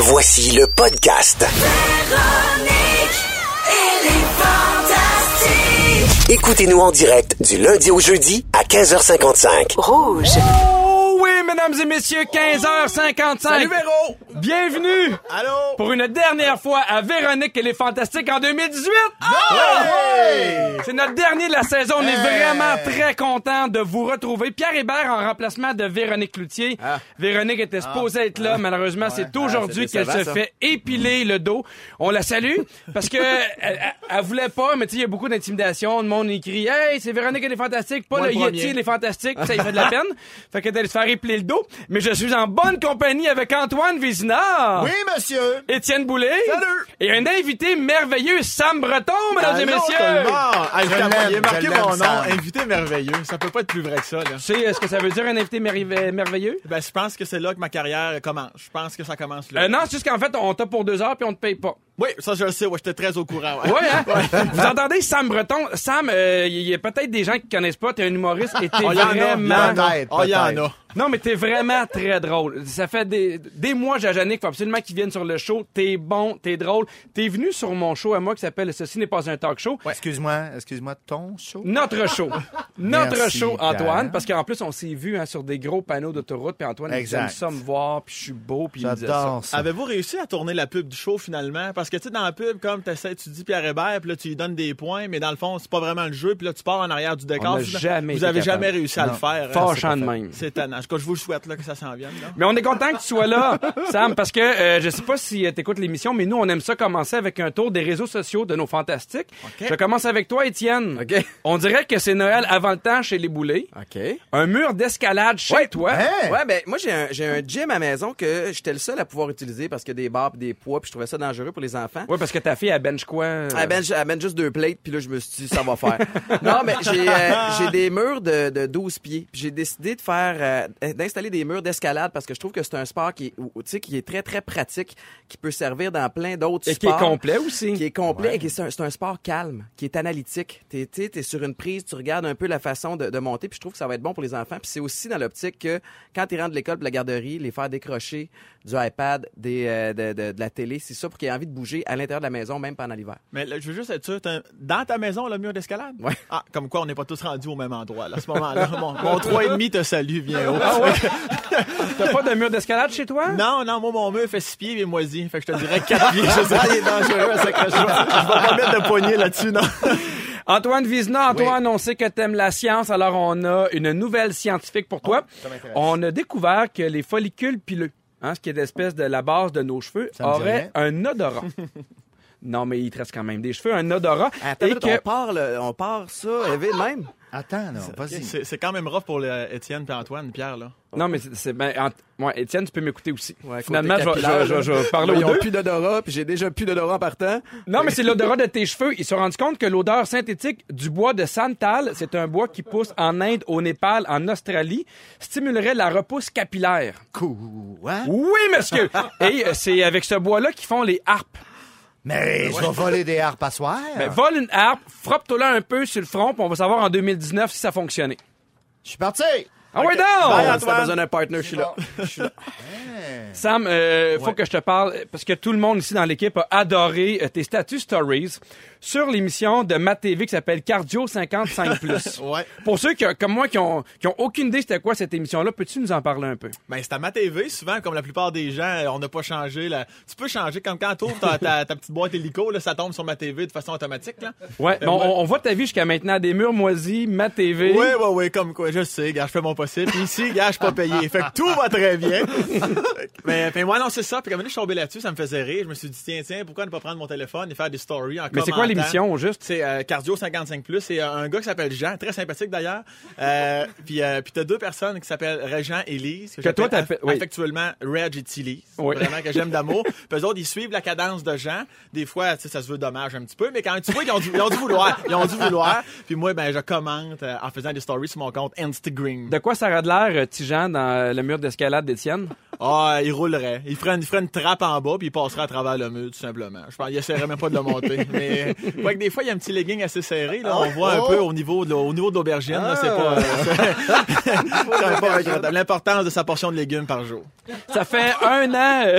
Voici le podcast. Écoutez-nous en direct du lundi au jeudi à 15h55. Rouge. Oh oui, mesdames et messieurs, 15h55. Salut Véro! Bienvenue Allô? pour une dernière fois à Véronique et les Fantastiques en 2018. Hey! C'est notre dernier de la saison. On est Hey! vraiment très content de vous retrouver. Pierre Hébert en remplacement de Véronique Cloutier. Véronique était supposée être là. Malheureusement, c'est aujourd'hui qu'elle se ça. fait épiler le dos. On la salue parce que elle, voulait pas, mais tu sais, il y a beaucoup d'intimidation. Le monde écrit Hey, c'est Véronique et les Fantastiques, pas Moi le le Yeti et les Fantastiques. Ça, il fait de la peine. Fait qu'elle allait se faire épiler le dos. Mais je suis en bonne compagnie avec Antoine Oui, monsieur! Étienne Boulay. Salut. Et un invité merveilleux, Sam Breton, mesdames et Allô, messieurs. tout le monde! Ah, Je il est marqué mon nom, Sam. invité merveilleux. Ça peut pas être plus vrai que ça, là. Tu sais ce que ça veut dire un invité merve- merveilleux? Ben, je pense que c'est là que ma carrière commence. Je pense que ça commence là. Euh, non, c'est juste qu'en fait, on t'a pour deux heures puis on te paye pas. Oui, ça, je le sais. Ouais, j'étais très au courant. Ouais. Ouais, hein? Vous entendez Sam Breton? Sam, euh, il y a peut-être des gens qui connaissent pas. T'es un humoriste et t'es Oh, il il vraiment... Peut-être, Oh, il y en a. Non, mais t'es vraiment très drôle. Ça fait des, des mois, Jajanik, faut absolument qu'ils viennent sur le show. T'es bon, t'es drôle. T'es venu sur mon show à moi qui s'appelle Ceci n'est pas un talk show. Excuse-moi, excuse-moi, ton show? Notre show. Notre Merci, show, Antoine. Parce qu'en plus, on s'est vu hein, sur des gros panneaux d'autoroute. Puis Antoine, il dit, Exact. j'aime ça me voir, puis je suis beau, puis il me disait ça. J'adore ça. Avez-vous réussi à tourner la pub du show finalement? Parce que tu sais, dans la pub, comme t'essaies, tu dis Pierre Hébert, puis là, tu lui donnes des points, mais dans le fond, c'est pas vraiment le jeu, puis là, tu pars en arrière du décor. On jamais Vous avez capable. jamais réussi à Non. le faire. hein, Fâchant de même. C'est étonnant. En tout cas, je vous le souhaite là, que ça s'en vienne. Là. Mais on est content que tu sois là, Sam, parce que euh, je sais pas si tu écoutes l'émission, mais nous, on aime ça commencer avec un tour des réseaux sociaux de nos fantastiques. Je commence avec toi, Étienne. On dirait que c'est Noël avant le temps chez les boulets. OK. Un mur d'escalade chez toi. Hein? Ouais, ben moi j'ai un, j'ai un gym à la maison que j'étais le seul à pouvoir utiliser parce qu'il y a des barres pis des poids puis je trouvais ça dangereux pour les enfants. Ouais, parce que ta fille, elle bench quoi? euh? Elle bench, elle bench juste deux plates, puis là, je me suis dit, ça va faire. non, mais j'ai euh, des murs de, de 12 pieds. Puis j'ai décidé de faire, euh, d'installer des murs d'escalade parce que je trouve que c'est un sport qui est, tu qui est très, très pratique, qui peut servir dans plein d'autres Et qui est sports. complet aussi. Qui est complet et qui c'est un, un sport calme, qui est analytique. T'es, t'es, t'es sur une prise, tu regardes un peu la façon de, de monter, puis je trouve que ça va être bon pour les enfants. Puis c'est aussi dans l'optique que quand tu rentres de l'école, de la garderie, les faire décrocher du iPad, des, euh, de, de- de la télé, c'est ça pour qu'ils aient envie de bouger à l'intérieur de la maison, même pendant l'hiver. Mais là, je veux juste être sûr, dans ta maison, le mur d'escalade? Ouais. Ah, comme quoi on n'est pas tous rendus au même endroit, là, à ce moment-là. Mon, mon 3,5 te salue, viens haut. T'as pas de mur d'escalade chez toi? Non, non, moi, mon mur fait 6 pieds et moisi. Fait que je te dirais 4 pieds. Je sais pas, il est dangereux, ça que je vais, je vais pas mettre de poignée là-dessus, non. Antoine Vizna, Antoine, on sait que t'aimes la science, alors on a une nouvelle scientifique pour toi. on a découvert que les follicules pileux, hein, ce qui est l'espèce de la base de nos cheveux, me dit auraient un odorat. non, mais il te reste quand même des cheveux, un odorat. Attends, et une minute, que... on part, le- on part ça, de même. Attends, non, vas-y. C'est c'est quand même rough pour le Étienne et Antoine, Pierre, là. Non, mais c'est- c'est... Ben, Ant- ouais, Étienne, tu peux m'écouter aussi. Ouais, Finalement, je vais- je vais- je vais- je vais parler aux Ils ont deux. plus d'odorat, puis j'ai déjà plus d'odorat en partant. Non, mais c'est l'odorat de tes cheveux. Ils se sont rendus compte que l'odeur synthétique du bois de santal, c'est un bois qui pousse en Inde, au Népal, en Australie, stimulerait la repousse capillaire. Quoi? Oui, monsieur! Et euh, c'est avec ce bois-là qu'ils font les harpes. Mais je vais voler des harpes à soir. Ben, vole une harpe, frappe-toi-là un peu sur le front, puis on va savoir en 2019 si ça fonctionnait. Je suis parti! Ah ouais, non! Si t'as besoin d'un partner, je suis là. Sam, euh, faut que je te parle, parce que tout le monde ici dans l'équipe a adoré euh, tes statuts stories sur l'émission de Matt TV qui s'appelle Cardio 55+. Ouais. Pour ceux qui, comme moi qui ont, qui ont aucune idée c'était quoi cette émission-là, peux-tu nous en parler un peu? Ben, c'est à ma TV, souvent, comme la plupart des gens, euh, on n'a pas changé. Là. Tu peux changer, comme quand tu ouvres ta, ta, ta petite boîte hélico, là, ça tombe sur ma TV de façon automatique. Là. Ouais, bon, ouais. on, voit ta vie jusqu'à maintenant, des murs moisis, Matt TV. Oui, oui, oui, comme quoi, je sais, gars, je fais mon possible. Puis ici, gars, je suis pas payé. Fait que tout va très bien. mais, mais moi, non, c'est ça. Puis comme je suis tombé là-dessus, ça me faisait rire. Je me suis dit, tiens, tiens, pourquoi ne pas prendre mon téléphone et faire des stories en Mais c'est quoi? L'émission, juste? C'est euh, Cardio 55 plus. C'est euh, un gars qui s'appelle Jean, très sympathique d'ailleurs. Euh, puis puis t'as deux personnes qui s'appellent Régent et Lise. Que toi, j'appelle t'appelles- oui. affectuellement Reg et Tilly. Oui. Vraiment que j'aime d'amour. Puis eux autres, ils suivent la cadence de Jean. Des fois, tu sais, ça se veut dommage un petit peu, mais quand tu vois, ils ont dû, ils ont dû vouloir. Ils ont dû vouloir. Puis moi, ben, je commente en faisant des stories sur mon compte Instagram. De quoi ça aurait de l'air, Tijan, dans le mur d'escalade d'Étienne? Ah, il roulerait. Il ferait, une, il ferait une trappe en bas, puis il passerait à travers le mur, tout simplement. Je pense qu'il essaierait même pas de le monter. Mais, que des fois, il y a un petit legging assez serré, là. On voit un peu au niveau de, au niveau de l'aubergine. C'est pas, euh, c'est- pas regrettable. L'importance de sa portion de légumes par jour. Ça fait un an, euh,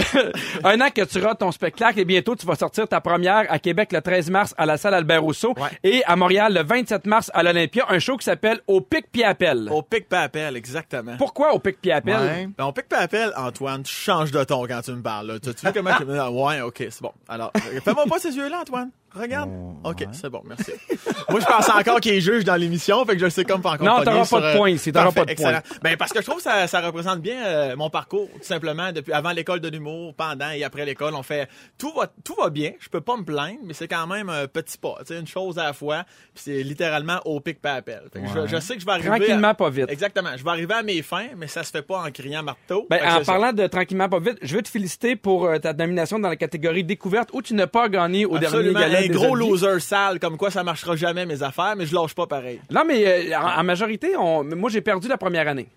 un an que tu rates ton spectacle et bientôt tu vas sortir ta première à Québec le 13 mars à la salle Albert Rousseau Ouais. et à Montréal le 27 mars à l'Olympia, un show qui s'appelle Au pic pied appel. Au pic pas appel, exactement. Pourquoi au pic pied appel? Ouais. Ben, on pique pas appel, Antoine, tu changes de ton quand tu me parles. là. Tu, tu vois comment tu me Ouais, ok, c'est bon. Alors, fais-moi pas ces yeux-là, Antoine. Regarde. ok, c'est bon, merci. Moi, je pense encore qu'il est juge dans l'émission, fait que je sais comme pas encore. Non, t'auras pas de euh, points ici, t'auras pas de excellent. Ben, parce que je trouve que ça, ça représente bien euh, mon parcours, tout simplement, depuis avant l'école de l'humour, pendant et après l'école. On fait, tout va, tout va bien. Je peux pas me plaindre, mais c'est quand même un petit pas. Tu sais, une chose à la fois. Puis c'est littéralement au pic pas appel. Fait que je, je sais que je vais arriver. Tranquillement, à- pas vite. Exactement. Je vais arriver à mes fins, mais ça se fait pas en criant marteau. Ben, en ça. parlant de tranquillement pas vite, je veux te féliciter pour euh, ta nomination dans la catégorie découverte où tu n'as pas gagné au Absolument, dernier gala un des gros loser sale, comme quoi ça marchera jamais mes affaires, mais je lâche pas pareil. Non, mais euh, en, en majorité, on, moi j'ai perdu la première année.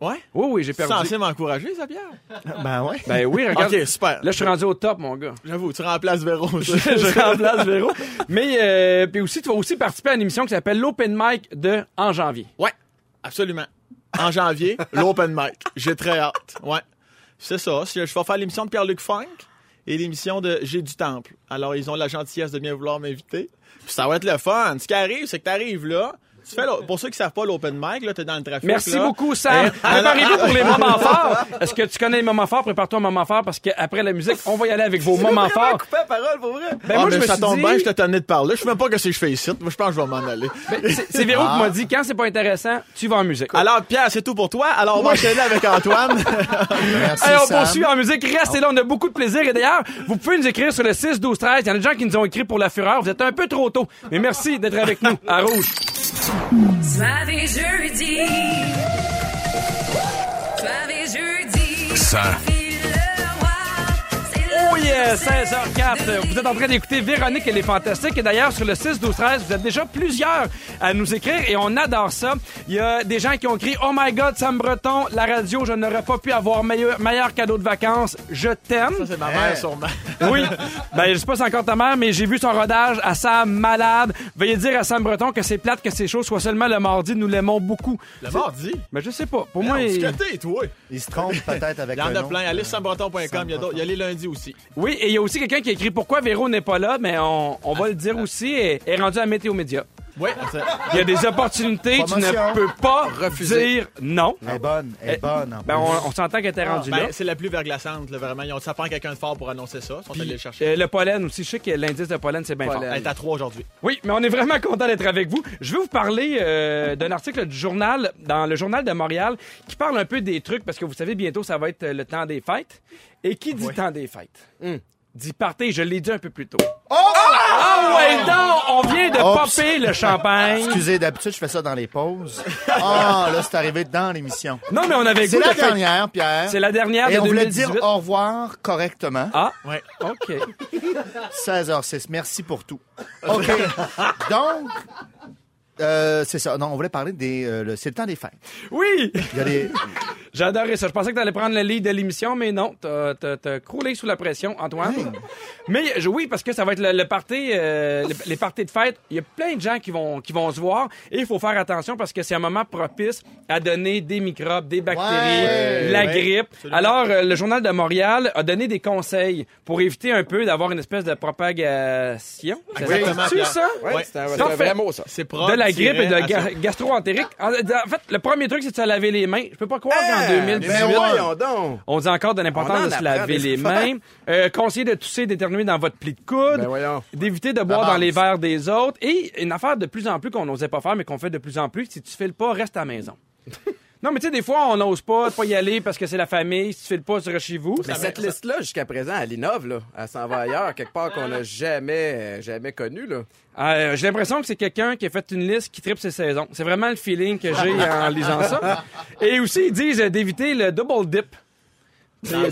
Ouais? Oui, oui, j'ai perdu. censé m'encourager, ça, Pierre? Ben ouais. Ben oui, regarde. Ok, super. Là, je suis rendu au top, mon gars. J'avoue, tu remplaces Véro. je, je remplace Véro. Mais euh, puis aussi, tu vas aussi participer à une émission qui s'appelle l'Open Mic de En janvier. ouais, absolument. En janvier, l'open mic. J'ai très hâte. Ouais. C'est ça. Je je vais faire l'émission de Pierre-Luc Funk et l'émission de J'ai du Temple. Alors, ils ont la gentillesse de bien vouloir m'inviter. Puis ça va être le fun. Ce qui arrive, c'est que t'arrives là. Tu fais l'o- pour ceux qui savent pas l'open mic, là, t'es dans le trafic. Merci là. beaucoup, Sam. Eh, Préparez-vous pour les moments forts. Est-ce que tu connais les moments forts? Prépare-toi un moment fort parce qu'après la musique, on va y aller avec vos moments forts. coupé la parole, pour vrai. Ben, Ah, moi, je me ça suis tombe dit- bien, je t'attendais de parler. Je sais même pas que que je fais ici. Moi, je pense que je vais m'en aller. Ben, C'est Véro qui m'a dit, quand c'est pas intéressant, tu vas en musique. Alors, Pierre, c'est tout pour toi. Alors, on va enchaîner avec Antoine. Merci, Hey, on Sam. poursuit en musique. Restez là, on a beaucoup de plaisir. Et d'ailleurs, vous pouvez nous écrire sur le 6 12 13. Il y en a des gens qui nous ont écrit pour la fureur. Vous êtes un peu trop tôt. Mais merci d'être avec nous à Rouge. Soir et jeudi. Et jeudi. Ça. Phil le roi, c'est le Oh yeah, 16h04. Vous êtes en train d'écouter Véronique et les Fantastiques. Et d'ailleurs, sur le 6 12 13, vous êtes déjà plusieurs à nous écrire et on adore ça. Il y a des gens qui ont écrit Oh my God, Sam Breton, la radio, je n'aurais pas pu avoir meilleur, meilleur cadeau de vacances. Je t'aime. Ça, c'est ma mère, sûrement. Oui. Ben, je sais pas si c'est encore ta mère, mais j'ai vu son rodage à Sam malade. Veuillez dire à Sam Breton que c'est plate que ces choses soient seulement le mardi. Nous l'aimons beaucoup. Le mardi? Mais je sais pas. Pour moi, Non, il- toi. Il se trompe peut-être avec Il y en a plein. Allez sur sambreton.com. Il y a d'autres- il y a les lundis aussi. Oui. Et il y a aussi quelqu'un qui a écrit pourquoi Véro n'est pas là. Mais on, on va le dire aussi. Et est rendu à Météo Média. Oui. Il y a des opportunités. tu ne peux pas Refuser. dire non. Elle est bonne, elle est bonne. en Ben, on, on s'entend qu'elle était rendue là. Ben, c'est la plus verglaçante, là, vraiment. Ils ont, ça prend quelqu'un de fort pour annoncer ça. Ils sont allés le chercher. Euh, le pollen aussi. Je sais que l'indice de pollen, c'est bien fort. Pollen. Elle est à 3 aujourd'hui. Oui, mais on est vraiment content d'être avec vous. Je vais vous parler euh, d'un article du journal, dans le journal de Montréal, qui parle un peu des trucs, parce que vous savez, bientôt, ça va être euh, le temps des fêtes. Et qui dit Oui. temps des fêtes? Hum, Dit party, je l'ai dit un peu plus tôt. Oh! Ah ouais, donc, on vient de Oups. popper le champagne. Excusez, d'habitude, je fais ça dans les pauses. Ah, là, c'est arrivé dans l'émission. Non, mais on avait C'est goût la de faire- dernière, Pierre. C'est la dernière Et de on voulait 2018. dire au revoir correctement. Ah, Ouais. OK. 16h06. Merci pour tout. OK. Donc, euh, c'est ça. Non, on voulait parler des. euh, le- c'est le temps des fêtes. Oui! Il y a des. J'adorais ça. Je pensais que t'allais prendre le lead de l'émission, mais non. T'as, t'as, t'as croulé sous la pression, Antoine. Mais je- oui, parce que ça va être le, le party, euh, les, les parties de fête. Il y a plein de gens qui vont, qui vont se voir. Et il faut faire attention parce que c'est un moment propice à donner des microbes, des bactéries, Ouais. la Ouais, grippe. absolument. Alors, euh, le Journal de Montréal a donné des conseils pour éviter un peu d'avoir une espèce de propagation. Exactement, Pierre. ça? Ouais, c'est un, c'est Parfait. vrai mot, ça. C'est propre. de la grippe et de ga- gastro-entérique. En, en fait, le premier truc, c'est de se laver les mains. Je peux pas croire qu'en Eh, 2018, ben voyons donc. on dit encore de l'importance en de se laver les mains. Euh, conseiller de tousser, d'éternuer dans votre pli de coude. Ben. D'éviter de boire La dans les verres des autres. Et une affaire de plus en plus qu'on n'osait pas faire, mais qu'on fait de plus en plus, si tu files pas, reste à la maison. non, mais tu sais, des fois, on n'ose pas, pas y aller parce que c'est la famille. Si tu files pas, tu restes chez vous. Mais cette liste-là, jusqu'à présent, elle innove, là. Elle s'en va ailleurs, quelque part qu'on n'a jamais, euh, jamais connu, là. Euh, j'ai l'impression que c'est quelqu'un qui a fait une liste qui tripe ses saisons. C'est vraiment le feeling que j'ai en lisant ça. Et aussi, ils disent euh, d'éviter le double dip. Non,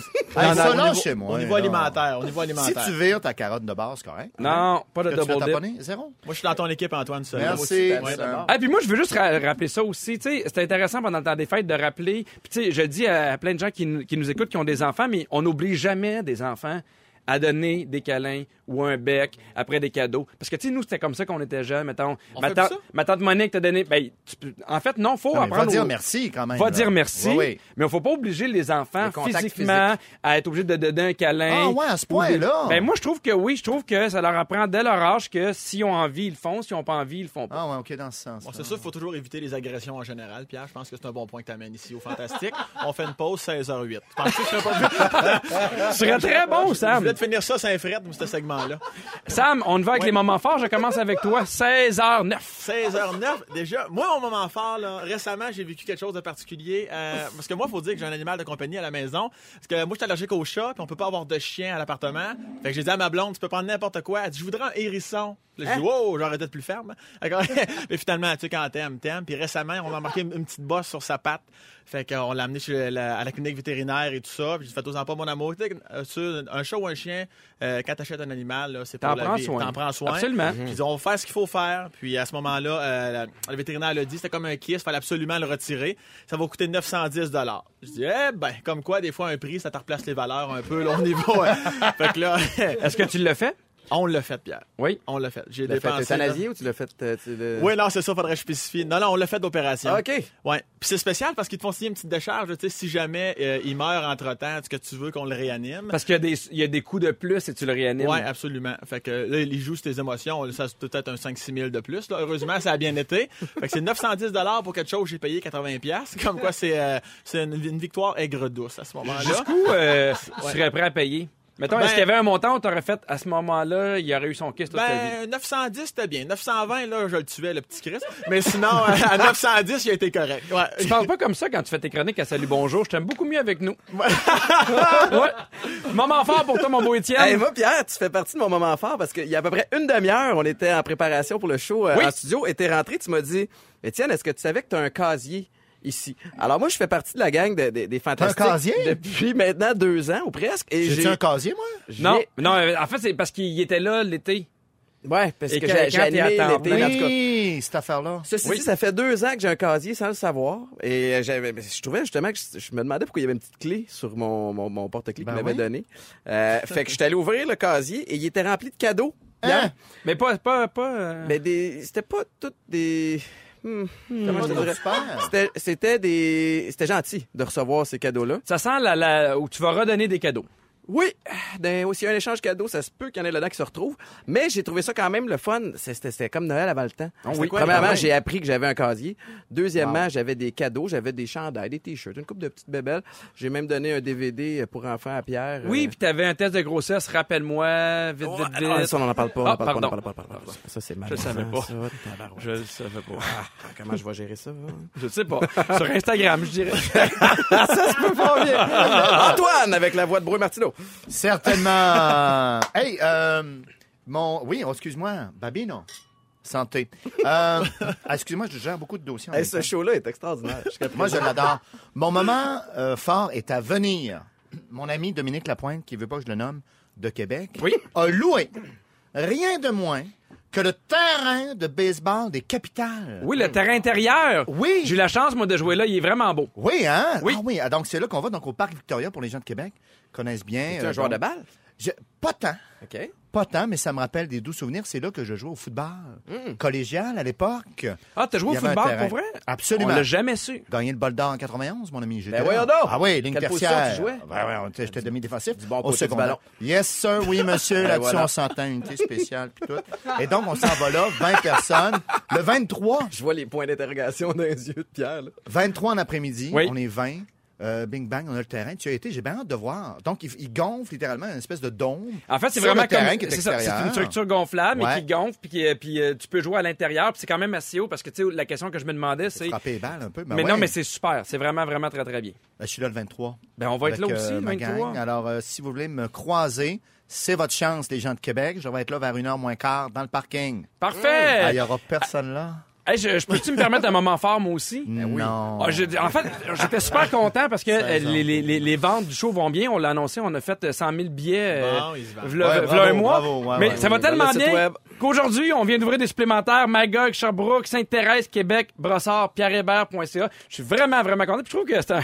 ça, non, niveau- chez moi. Au niveau alimentaire, au niveau Si tu vires ta carotte de base, correct. Non, pas de double dip. Zéro? Moi, je suis dans ton équipe, Antoine. seul. Merci. Ouais. Ah, puis moi, je veux juste ra- rappeler ça aussi. Tu sais, c'est intéressant pendant le temps des fêtes de rappeler. Puis, tu sais, je le dis à, à plein de gens qui, nous- qui nous écoutent, qui ont des enfants, mais on n'oublie jamais des enfants à donner des câlins ou un bec après des cadeaux. Parce que, tu sais, nous, c'était comme ça qu'on était jeunes. Mettons, On ma, fait tante, plus ça? ma tante Monique t'a donné. Ben, tu en fait, non, faut Non, mais va apprendre. dire merci quand même. Va là. dire merci, Oui, oui. mais il faut pas obliger les enfants Le contact physiquement à être obligés de donner un câlin. Ah ouais, à ce des- point-là. Ben moi, je trouve que oui, je trouve que ça leur apprend dès leur âge que s'ils ont envie, ils le font. S'ils ont pas envie, ils le font pas. Ah ouais, OK, dans ce sens. Bon, c'est ça, il faut toujours éviter les agressions en général. Pierre, je pense que c'est un bon point que tu amènes ici au Fantastique. On fait une pause 16h08. Tu penses que je serais pas Ce serait très bon, Je Sam. Te finir ça sans fret, ce segment-là. Sam, on va avec les moments forts. Je commence avec toi. 16h09. 16h09, déjà. Moi, mon moment fort, là, récemment, j'ai vécu quelque chose de particulier. euh, parce que moi, il faut dire que j'ai un animal de compagnie à la maison. Parce que moi, je suis allergique aux chats, puis on peut pas avoir de chien à l'appartement. Fait que j'ai dit à ma blonde, tu peux prendre n'importe quoi. Elle dit, je voudrais un hérisson. Là, je dis, wow, j'aurais été plus ferme. Mais finalement, tu sais, quand t'aimes, t'aimes. Puis récemment, on a remarqué une, petite bosse sur sa patte. Fait qu'on l'a amené chez la, à la clinique vétérinaire et tout ça. Puis j'ai fait, faites-en pas mon amour. Tu sais, sur un chat ou un chien, euh, quand t'achètes un animal, là, c'est pour T'en la prends vie. soin. T'en prends soin. Absolument. Puis ils ont fait ce qu'il faut faire. Puis à ce moment-là, euh, la- le vétérinaire l'a dit, c'était comme un kiss, il fallait absolument le retirer. Ça va coûter 910 dollars. Je dis, eh ben, comme quoi, des fois, un prix, ça te replace les valeurs un peu, là, au niveau. euh, fait que là, Est-ce que tu l'as fait? On l'a fait, Pierre. Oui. On l'a fait. J'ai Tu l'as fait dépensé. là- euthanasier ou tu l'as fait... euh, tu Oui, non, c'est ça, faudrait que je spécifie. Non, non, on l'a fait d'opération. Ah, OK. Ouais. Puis c'est spécial parce qu'ils te font signer une petite décharge, tu sais, si jamais euh, il meurt entre-temps, est-ce que tu veux qu'on le réanime? Parce qu'il y, a des- il y a des coups de plus et tu le réanimes. Oui, absolument. Fait que là, il joue sur tes émotions. Ça, c'est peut-être un 5-6 000 de plus. Là. Heureusement, ça a bien été. Fait que c'est 910 pour quelque chose, j'ai payé 80 Comme quoi, c'est euh, une, une victoire aigre-douce à ce moment-là. Jusqu'où euh, tu serais prêt à payer? Mettons, Ben- est-ce qu'il y avait un montant où tu aurais fait à ce moment-là, il aurait eu son kiss toute sa vie? Ben, 910, c'était bien. 920, là, je le tuais, le petit Chris. Mais sinon, euh, à 910, il a été correct. Ouais. Tu parles pas comme ça quand tu fais tes chroniques à Salut Bonjour. Je t'aime beaucoup mieux avec nous. ouais. Moment fort pour toi, mon beau Étienne. Hey, moi, Pierre, tu fais partie de mon moment fort parce qu'il y a à peu près une demi-heure, on était en préparation pour le show euh, Oui. en studio et t'es rentré, tu m'as dit, Étienne, est-ce que tu savais que tu as un casier? Ici? Alors moi, je fais partie de la gang de- de- des fantastiques. casier? Depuis maintenant deux ans ou presque. Et J'ai-tu j'ai... un casier, moi? j'ai- non, non, euh, en fait, c'est parce qu'il était là l'été. Ouais, parce Et que quand- j'ai, quand j'ai animé t'es à temps l'été, en tout cas. Oui, cette affaire-là. Ceci Oui. dit, ça fait deux ans que j'ai un casier sans le savoir. Et euh, j'avais, mais je trouvais justement que je, je me demandais pourquoi il y avait une petite clé sur mon, mon, mon porte-clés Ben qu'il m'avait oui. donné. Euh, fait que j'étais allé ouvrir le casier et il était rempli de cadeaux. Hein? Mais pas, pas, pas. euh, Mais des, c'était pas toutes des. Hmm. C'était, c'était des, c'était gentil de recevoir ces cadeaux-là. Ça sent la, la, où tu vas redonner des cadeaux. Oui, ben, aussi un échange cadeau, ça se peut qu'il y en ait là-dedans qui se retrouvent. Mais j'ai trouvé ça quand même le fun. C'était, comme Noël avant le temps. oui. Quoi, Premièrement, j'ai appris que j'avais un casier. Deuxièmement, j'avais des cadeaux, j'avais des chandails, des t-shirts, une coupe de petites bébelles. J'ai même donné un DVD pour enfants à Pierre. Oui, Euh, puis t'avais un test de grossesse, rappelle-moi, vite, vite, ah, vite. ça, on n'en parle pas. Ah, en parle pas, on pardon. parle pas, on en parle pas. Ça, c'est mal. Je savais pas. Ça, tabarouette. Je le savais pas. Ah, comment je vais gérer ça? hein? Je sais pas. Sur Instagram, je dirais. ça se peut pas bien. Antoine, avec la voix de Bruno Martineau. Certainement. hey, euh, mon. Oui, oh, excuse-moi. Babino. Santé. Euh, ah, excuse-moi, je gère beaucoup de dossiers. en Hey, ce show-là est extraordinaire. Moi, je l'adore. Mon moment euh, fort est à venir. Mon ami Dominique Lapointe, qui veut pas que je le nomme, de Québec, Oui. a loué rien de moins que le terrain de baseball des capitales. Oui, le terrain intérieur. Oui. J'ai eu la chance, moi, de jouer là. Il est vraiment beau. Oui, hein? Oui. Ah oui, ah, donc c'est là qu'on va, donc au Parc Victoria, pour les gens de Québec, connaissent bien. Tu euh, un joueur donc- de balle? Je- Pas tant. OK. Pas tant, mais ça me rappelle des doux souvenirs. C'est là que je jouais au football. Collégial à l'époque. Ah, t'as joué au football, pour vrai? Absolument. On l'a jamais su. Gagné le bol d'or en 91, mon ami. Ben voyons donc! Ah oui, ligne Quelle tertiaire. tu jouais? Ouais, ouais, on j'étais demi-défensif. bon au du secondaire. ballon. Yes, sir, oui, monsieur. Ben Là-dessus, voilà. on s'entend, unité spéciale, puis tout. Et donc, on s'en va là, 20 personnes. Le 23, Je vois les points d'interrogation dans les yeux de Pierre. Là. 23 en après-midi, Oui. on est 20. Euh, bing bang, on a le terrain. Tu as été, j'ai bien hâte de voir. Donc, il, il gonfle littéralement une espèce de dôme. En fait, c'est vraiment comme c'est ça, c'est extérieur. une structure gonflable mais Ouais. qui gonfle puis, puis euh, tu peux jouer à l'intérieur puis c'est quand même assez haut parce que tu sais la question que je me demandais c'est Frapper les balles un peu. Ben mais ouais. non mais c'est super, c'est vraiment vraiment très très bien. Ben, je suis là le 23. Ben on va être là aussi euh, le ma 23. gang. Alors, euh, si vous voulez me croiser, c'est votre chance, les gens de Québec. Je vais être là vers une heure moins quart dans le parking. Ah, Parfait. il y aura personne là? Hey, je, je peux-tu me permettre un moment fort, moi aussi? Non. Ah, je- en fait, j'étais super content parce que euh, les, les, les, les ventes du show vont bien. On l'a annoncé, on a fait euh, 100 000 billets euh, Bon, ils se vendent. v'là- Ouais, v'là bravo, un mois. bravo, ouais, Mais ouais, ça va tellement Dans le site bien web. qu'aujourd'hui, on vient d'ouvrir des supplémentaires Magog, Sherbrooke, Sainte-Thérèse, Québec, Brossard, pierrehébert.ca. Je suis vraiment, vraiment content. Puis je trouve que c'est un,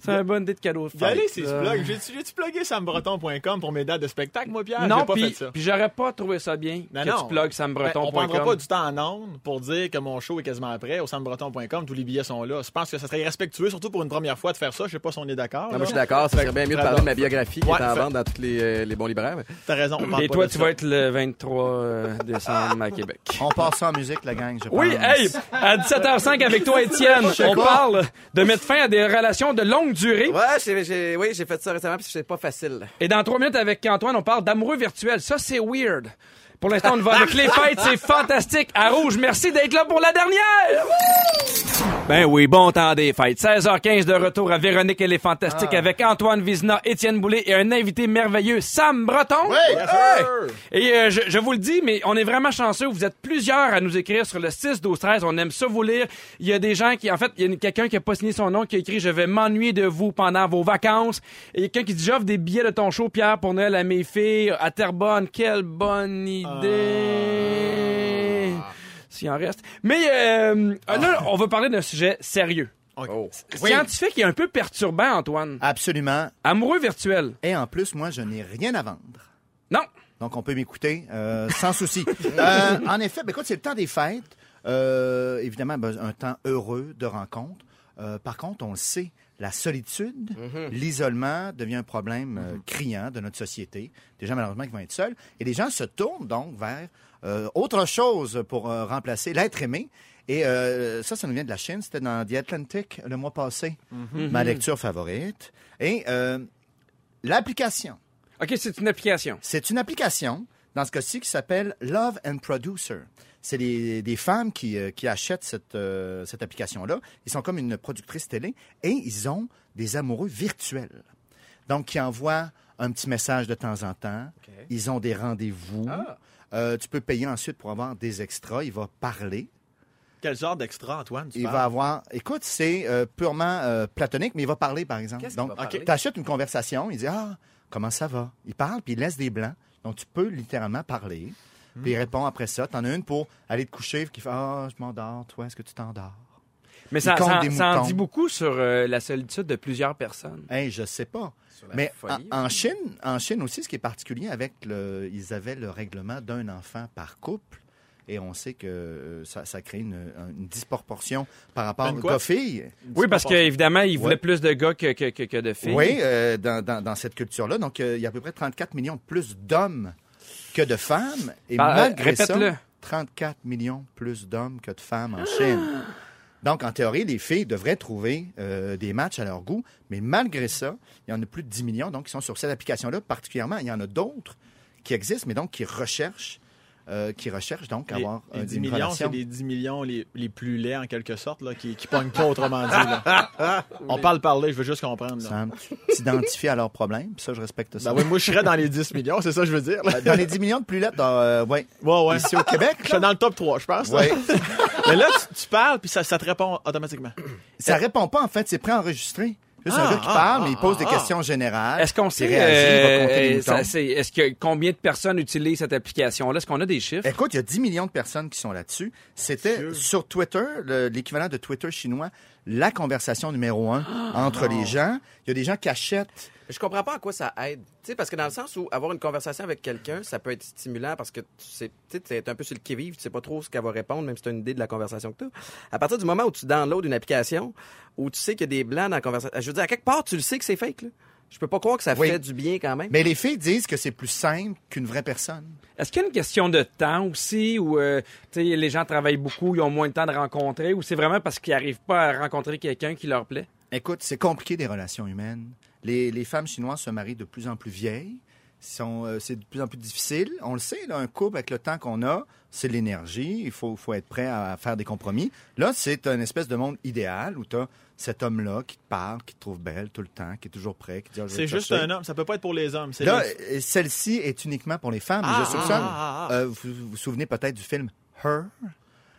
c'est un bon idée de cadeau. de Y aller, c'est blog. J'ai-tu plugué sambreton.com pour mes dates de spectacle, moi, Pierre? Non, puis fait ça. puis j'aurais pas trouvé ça bien Non, que non. tu plugues Ben, sambreton.com. on prendra pas du temps en ondes pour dire que mon show est quasiment prêt au sambreton.com. Tous les billets sont là. Je pense que ça serait irrespectueux, surtout pour une première fois, de faire ça. Je sais pas si on est d'accord. Moi, je suis d'accord. Ça serait bien mieux de parler de ma biographie qui est en vente dans tous les, euh, les bons libraires. T'as raison. Et toi, tu ça. vas être le 23 euh, décembre à Québec. On passe ça en musique, la gang, je Oui, pense. hey, à 17h05 avec toi, Étienne, on parle de mettre fin à des relations de longue durée. Ouais, j'ai, j'ai- oui, j'ai fait ça récemment puis c'est pas facile. Et dans trois minutes avec Antoine, on parle d'amoureux virtuel. Ça, c'est weird. Pour l'instant, on va avec les fêtes, c'est fantastique. À Rouge, merci d'être là pour la dernière. Ben oui, bon temps des fêtes. 16h15 de retour à Véronique, elle est fantastique avec Antoine Vizina, Étienne Boulay et un invité merveilleux, Sam Breton. Yes, sir. Et euh, je, je vous le dis, mais on est vraiment chanceux. Vous êtes plusieurs à nous écrire sur le 6 12 13. On aime ça vous lire. Il y a des gens qui, en fait, il y a quelqu'un qui a pas signé son nom qui a écrit « Je vais m'ennuyer de vous pendant vos vacances ». Et il y a quelqu'un qui dit « J'offre des billets de ton show, Pierre, pour Noël à mes filles à Terrebonne. Quelle bonne idée S'il en reste. Mais euh, là, on va parler d'un sujet sérieux. Ok. Scientifique et un peu perturbant, Antoine. Absolument. Amoureux virtuel. Et en plus, moi, je n'ai rien à vendre. Non. Donc, on peut m'écouter euh, sans souci. Euh, en effet, ben, écoute, c'est le temps des fêtes. Euh, évidemment, ben, un temps heureux de rencontre. Euh, par contre, on le sait, la solitude, l'isolement devient un problème euh, criant de notre société. Des gens, malheureusement, qui vont être seuls. Et les gens se tournent donc vers euh, autre chose pour euh, remplacer l'être aimé. Et euh, ça, ça nous vient de la Chine. C'était dans The Atlantic le mois passé. Ma lecture favorite. Et euh, l'application. OK, c'est une application. C'est une application, dans ce cas-ci, qui s'appelle Love and Producer. C'est des, des femmes qui, euh, qui achètent cette, euh, cette application-là. Ils sont comme une productrice télé et ils ont des amoureux virtuels. Donc, qui envoient un petit message de temps en temps. Ils ont des rendez-vous. Euh, tu peux payer ensuite pour avoir des extras. Il va parler. Quel genre d'extra, Antoine? tu Il parles? va avoir. Écoute, c'est euh, purement euh, platonique, mais il va parler, par exemple. Donc, tu achètes une conversation, il dit Ah, comment ça va Il parle, puis il laisse des blancs. Donc, tu peux littéralement parler. Puis il répond après ça. Tu en as une pour aller te coucher, qui fait Ah, je m'endors. Toi, est-ce que tu t'endors Mais ça, ça, des ça en dit beaucoup sur euh, la solitude de plusieurs personnes. Hey, je sais pas. Mais en, folie en Chine, en Chine aussi, ce qui est particulier avec le, ils avaient le règlement d'un enfant par couple. Et on sait que euh, ça, ça crée une, une disproportion par rapport aux filles. Oui, parce qu'évidemment, il voulait Ouais. plus de gars que, que, que, que de filles. Oui, euh, dans, dans, dans cette culture-là. Donc, euh, il y a à peu près 34 millions de plus d'hommes que de femmes. Et Bah, malgré répète-le. ça, 34 millions plus d'hommes que de femmes en Chine. Donc, en théorie, les filles devraient trouver euh, des matchs à leur goût. Mais malgré ça, il y en a plus de 10 millions donc, qui sont sur cette application-là. Particulièrement, il y en a d'autres qui existent, mais donc qui recherchent, euh, qui recherchent donc Les, avoir les euh, 10 une millions, relation. c'est les 10 millions les, les plus laids, en quelque sorte, là, qui, qui pognent pas, autrement dit. là. On parle parler, je veux juste comprendre. là. Sam, tu t'identifies à leurs problèmes, puis ça, je respecte ça. Ben oui, moi, je serais dans les 10 millions, c'est ça que je veux dire. là. Euh, Dans les 10 millions de plus lettres, euh, ouais. Ouais, ouais. Ici au Québec, Je suis dans le top 3, je pense. Ouais. Mais là, tu, tu parles, puis ça, ça te répond automatiquement. Ça répond pas, en fait, c'est préenregistré. Juste un Ah, gars qui ah, parle, ah, mais il pose des ah. questions générales. Est-ce qu'on sait, réagit, euh, c'est- est-ce que combien de personnes utilisent cette application-là? Est-ce qu'on a des chiffres? Écoute, il y a 10 millions de personnes qui sont là-dessus. C'était sur Twitter, le- l'équivalent de Twitter chinois, la conversation numéro un entre les gens. Il y a des gens qui achètent. Je comprends pas à quoi ça aide. Tu sais, parce que dans le sens où avoir une conversation avec quelqu'un, ça peut être stimulant parce que tu sais, tu sais, t'es un peu sur le qui-vive, tu sais pas trop ce qu'elle va répondre, même si tu as une idée de la conversation que tu À partir du moment où tu downloads une application, où tu sais qu'il y a des blancs dans la conversation, je veux dire, à quelque part, tu le sais que c'est fake, là. Je peux pas croire que ça Oui. fait du bien quand même. Mais les filles disent que c'est plus simple qu'une vraie personne. Est-ce qu'il y a une question de temps aussi où euh, tu sais, les gens travaillent beaucoup, ils ont moins de temps de rencontrer ou c'est vraiment parce qu'ils n'arrivent pas à rencontrer quelqu'un qui leur plaît? Écoute, c'est compliqué des relations humaines. Les, les femmes chinoises se marient de plus en plus vieilles. Euh, c'est de plus en plus difficile. On le sait, là, un couple avec le temps qu'on a, c'est l'énergie. Il faut, faut être prêt à faire des compromis. Là, c'est un espèce de monde idéal où tu as cet homme-là qui te parle, qui te trouve belle tout le temps, qui est toujours prêt, qui dit Ah, vais C'est te juste un homme, ça peut pas être pour les hommes. c'est Là, les- euh, celle-ci est uniquement pour les femmes. Ah, je soupçonne. ah, ah, ah. Euh, vous vous vous souvenez peut-être du film Her?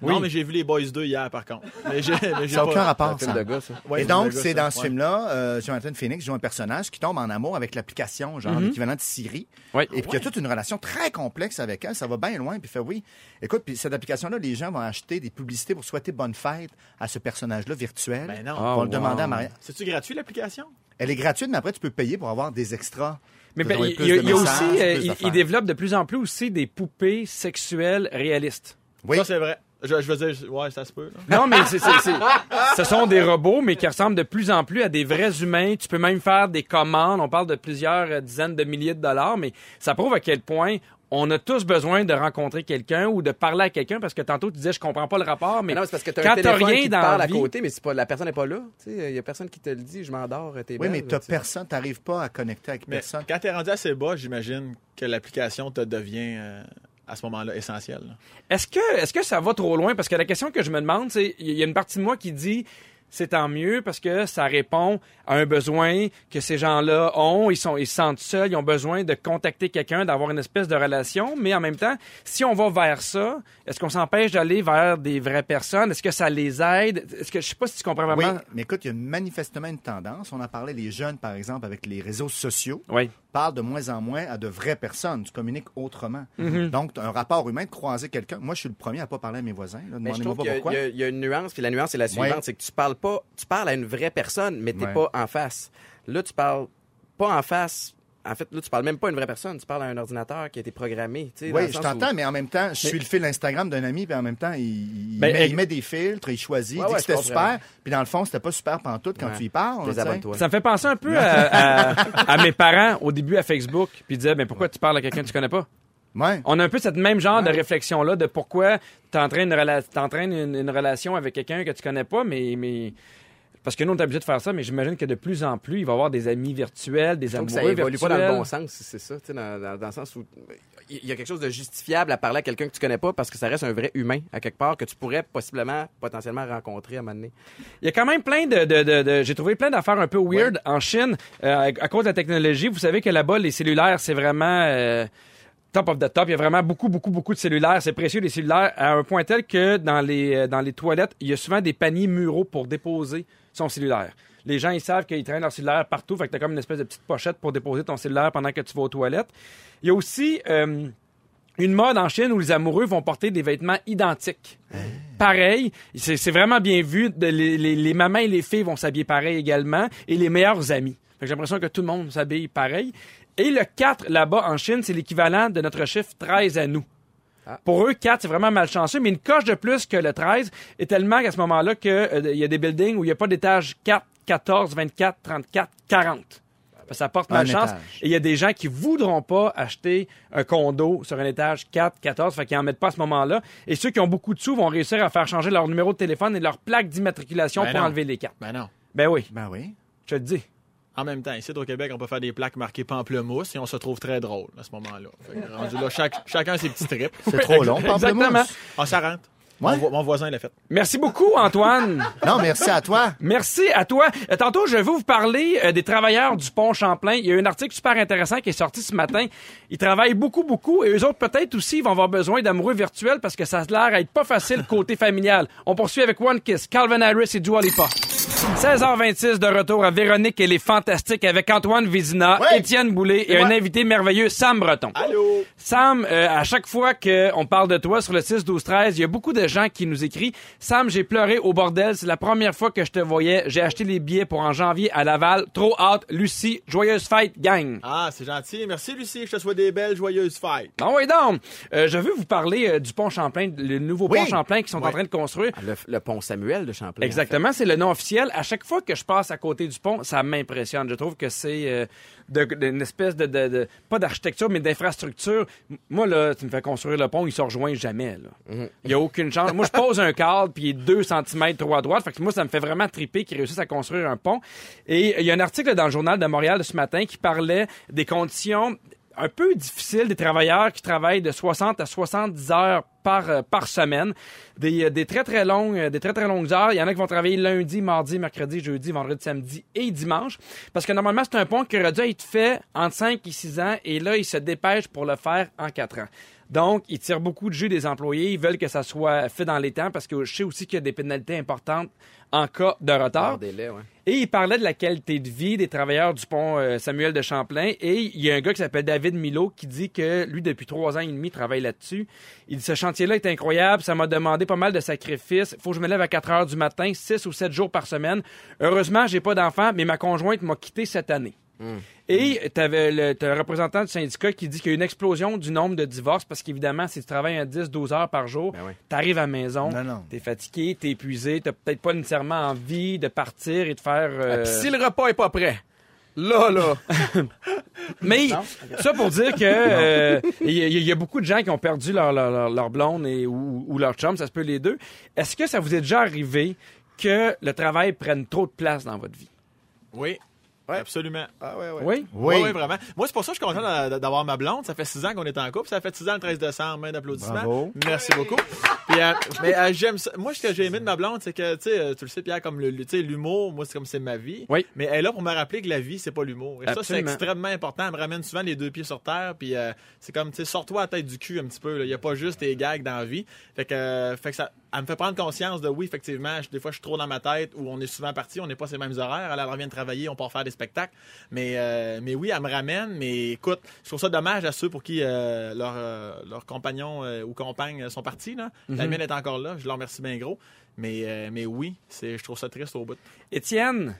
Non, mais j'ai vu les Boys 2 hier, par contre. Mais j'ai, mais j'ai Ça n'a aucun Un rapport, ça. de gars, ça. Ouais, et donc, c'est dans ce Ouais. film-là, euh, Jonathan Phoenix joue un personnage qui tombe en amour avec l'application, genre l'équivalent de Siri. Oui. Et puis, il y a toute une relation très complexe avec elle. Ça va bien loin. Puis, il fait oui. Écoute, puis cette application-là, les gens vont acheter des publicités pour souhaiter bonne fête à ce personnage-là virtuel. Ben non. Ils vont Oh, le demander wow. à mariage. C'est-tu gratuit, l'application? Elle est gratuite, mais après, tu peux payer pour avoir des extras. Mais ben, il y a, y aussi, euh, il développe de plus en plus aussi des poupées sexuelles réalistes. Oui. Ça, c'est vrai. Je, je veux dire, ouais, ça se peut. là. Non, mais c'est, c'est- c'est- ce sont des robots, mais qui ressemblent de plus en plus à des vrais humains. Tu peux même faire des commandes. On parle de plusieurs euh, dizaines de milliers de dollars, mais ça prouve à quel point on a tous besoin de rencontrer quelqu'un ou de parler à quelqu'un parce que tantôt tu disais je comprends pas le rapport, mais Mais non, c'est parce que t'as quand un t'as téléphone rien qui te dans parle la à côté, mais c'est pas, la personne n'est pas là. Il y a personne qui te le dit, je m'endors, t'es Oui, belle, mais t'as tu personne, t'arrives pas à connecter avec Mais personne. quand t'es rendu assez bas, j'imagine que l'application te devient, euh, à ce moment-là, essentielle. là. Est-ce que, est-ce que ça va trop loin? Parce que la question que je me demande, c'est, il y a une partie de moi qui dit, c'est tant mieux parce que ça répond à un besoin que ces gens-là ont. Ils sont, ils se sentent seuls, ils ont besoin de contacter quelqu'un, d'avoir une espèce de relation. Mais en même temps, si on va vers ça, est-ce qu'on s'empêche d'aller vers des vraies personnes? Est-ce que ça les aide? Est-ce que, je sais pas si tu comprends Oui, vraiment. mais écoute, il y a manifestement une tendance. On en parlait, les jeunes, par exemple, avec les réseaux sociaux, Oui. parlent de moins en moins à de vraies personnes. Tu communiques autrement. Mm-hmm. Donc, t'as un rapport humain de croiser quelqu'un. Moi, je suis le premier à pas parler à mes voisins. là. Mais je Demandez-moi trouve pas qu'il y a- pourquoi. il y, y a une nuance, puis la nuance, c'est la suivante, Ouais. c'est que tu parles pas, tu parles à une vraie personne, mais t'es Ouais. pas en face. Là, tu parles pas en face. En fait, là, tu parles même pas à une vraie personne, tu parles à un ordinateur qui a été programmé. Oui, je t'entends, où- mais en même temps, je suis le fil Instagram d'un ami, puis en même temps, il, il Ben, met, ex- il met des filtres, il choisit, Ouais, il dit ouais, que c'était super, puis dans le fond, c'était pas super pantoute quand Ouais. tu y parles. Ça me fait penser un peu à, à- à mes parents au début à Facebook, puis ils disaient, mais pourquoi tu parles à quelqu'un que tu connais pas? Ouais. On a un peu cette même genre de réflexion-là de pourquoi t'entraînes une, rela- une, une relation avec quelqu'un que tu connais pas, mais, mais parce que nous, on est obligé de faire ça, mais j'imagine que de plus en plus, il va y avoir des amis virtuels, des trouve que amoureux ça évolue virtuels. pas dans le bon sens, si c'est ça, tu sais, dans, dans- dans le sens où il y a quelque chose de justifiable à parler à quelqu'un que tu connais pas parce que ça reste un vrai humain à quelque part que tu pourrais possiblement, potentiellement rencontrer à un moment donné. Il y a quand même plein de... de- de- de- J'ai trouvé plein d'affaires un peu weird en Chine euh, à, à cause de la technologie. Vous savez que là-bas, les cellulaires, c'est vraiment... euh, Top of the top, il y a vraiment beaucoup, beaucoup, beaucoup de cellulaires. C'est précieux, les cellulaires, à un point tel que dans les, euh, dans les toilettes, il y a souvent des paniers muraux pour déposer son cellulaire. Les gens, ils savent qu'ils traînent leur cellulaire partout, fait que t'as comme une espèce de petite pochette pour déposer ton cellulaire pendant que tu vas aux toilettes. Il y a aussi euh, une mode en Chine où les amoureux vont porter des vêtements identiques. Pareil, c'est vraiment bien vu. Les, les, les mamans et les filles vont s'habiller pareil également, et les meilleurs amis. J'ai l'impression que tout le monde s'habille pareil. Et le 4, là-bas, en Chine, c'est l'équivalent de notre chiffre 13 à nous. Pour eux, 4, c'est vraiment malchanceux, mais une coche de plus que le 13 est tellement qu'à ce moment-là qu'il y a des buildings où il n'y a pas d'étage 4, 14, 24, 34, 40. Parce que ça porte malchance. Et il y a des gens qui voudront pas acheter un condo sur un étage 4, 14, fait qu'ils en mettent pas à ce moment-là. Et ceux qui ont beaucoup de sous vont réussir à faire changer leur numéro de téléphone et leur plaque d'immatriculation Ben pour non. enlever les cartes. Ben non. Ben oui, Ben oui. je te dis. En même temps, ici au Québec, on peut faire des plaques marquées pamplemousse et on se trouve très drôle à ce moment-là. Rendu là, chaque- chacun ses petits trips. C'est trop long, Exactement. pamplemousse. Ah, ça rentre. Ouais. Mon, vo- mon voisin l'a fait. Merci beaucoup, Antoine. Non, merci à toi. Merci à toi. Euh, tantôt, je vais vous parler euh, des travailleurs du pont Champlain. Il y a un article super intéressant qui est sorti ce matin. Ils travaillent beaucoup, beaucoup. Et eux autres, peut-être aussi, vont avoir besoin d'amoureux virtuels parce que ça a l'air à être pas facile côté familial. On poursuit avec One Kiss, Calvin Harris et Dua Lipa. 16h26 de retour à Véronique et les Fantastiques avec Antoine Vézina, Ouais. Étienne Boulay et un invité merveilleux, Sam Breton. Allô? Sam, euh, à chaque fois qu'on parle de toi sur le 6, 12, 13, il y a beaucoup de gens qui nous écrivent. Sam, j'ai pleuré au bordel. C'est la première fois que je te voyais. J'ai acheté les billets pour en janvier à Laval. Trop hâte. Lucie, joyeuse fête, gang. Ah, c'est gentil. Merci, Lucie. Je te souhaite des belles, joyeuses fêtes. Ah oui, donc, euh, je veux vous parler euh, du pont Champlain, le nouveau Oui. pont Champlain qu'ils sont en train de construire. Le, le pont Samuel de Champlain. Exactement, c'est le nom officiel. À chaque fois que je passe à côté du pont, ça m'impressionne. Je trouve que c'est euh, une espèce de, de- de- pas d'architecture, mais d'infrastructure. Moi, là, tu me fais construire le pont, il se rejoint jamais. là. Il y a aucune chance. Moi, je pose un cadre, puis il est 2 cm trop à droite. Fait que moi, ça me fait vraiment triper qu'ils réussissent à construire un pont. Et il y a un article dans le journal de Montréal de ce matin qui parlait des conditions un peu difficiles des travailleurs qui travaillent de 60 à 70 heures par par, euh, par semaine. Des, euh, des très très longues, euh, des très très longues heures. Il y en a qui vont travailler lundi, mardi, mercredi, jeudi, vendredi, samedi et dimanche. Parce que normalement, c'est un pont qui aurait dû être fait entre 5 et 6 ans et là, ils se dépêchent pour le faire en 4 ans. Donc, ils tirent beaucoup de jus des employés. Ils veulent que ça soit fait dans les temps parce que je sais aussi qu'il y a des pénalités importantes en cas de retard. Hors délai, ouais. Et il parlait de la qualité de vie des travailleurs du pont euh, Samuel de Champlain. Et il y a un gars qui s'appelle David Milo qui dit que lui, depuis trois ans et demi, travaille là-dessus. Il dit, ce chantier-là est incroyable. Ça m'a demandé pas mal de sacrifices. Faut que je me lève à 4 heures du matin, 6 ou 7 jours par semaine. Heureusement, j'ai pas d'enfant, mais ma conjointe m'a quitté cette année. Et tu avais le, t'as un représentant du syndicat qui dit qu'il y a une explosion du nombre de divorces parce qu'évidemment, si tu travailles à 10-12 heures par jour, Ben oui. tu arrives à la maison, tu es fatigué, tu es épuisé, tu peut-être pas nécessairement envie de partir et de faire... euh, Ah, Puis si le repas est pas prêt, là, là, Mais ça pour dire que euh, il y, a- il y a beaucoup de gens qui ont perdu leur, leur, leur- leur blonde et, ou, ou leur chum, ça se peut les deux. Est-ce que ça vous est déjà arrivé que le travail prenne trop de place dans votre vie? oui. Absolument. Ah ouais, ouais. Oui? Oui. Oui, vraiment. Moi, c'est pour ça que je suis content d'a- d'avoir ma blonde. Ça fait six ans qu'on est en couple. Ça fait six ans le 13 décembre. Main d'applaudissements. Bravo. Merci beaucoup. Puis, euh, mais euh, j'aime ça. Moi, ce que j'ai aimé de ma blonde, c'est que, tu sais, euh, tu le sais, Pierre, comme le, l'humour, moi, c'est comme c'est ma vie. Oui. Mais elle est là pour me rappeler que la vie, c'est pas l'humour. Et ça, c'est extrêmement important. Elle me ramène souvent les deux pieds sur terre. Puis, euh, c'est comme, tu sais, sors-toi la tête du cul un petit peu. Il n'y a pas juste tes gags dans la vie. Fait que, euh, fait que ça, elle me fait prendre conscience de, oui, effectivement, je- des fois, je suis trop dans ma tête ou on est souvent parti, on n'est pas ces mêmes horaires. Elle, elle revient de travailler, on part faire des Mais, euh, mais oui, elle me ramène. Mais écoute, je trouve ça dommage à ceux pour qui euh, leurs euh, leurs compagnons euh, ou compagnes sont partis. Là. La mienne est encore là. Je leur remercie bien gros. Mais, euh, mais oui, c'est, je trouve ça triste au bout. Étienne,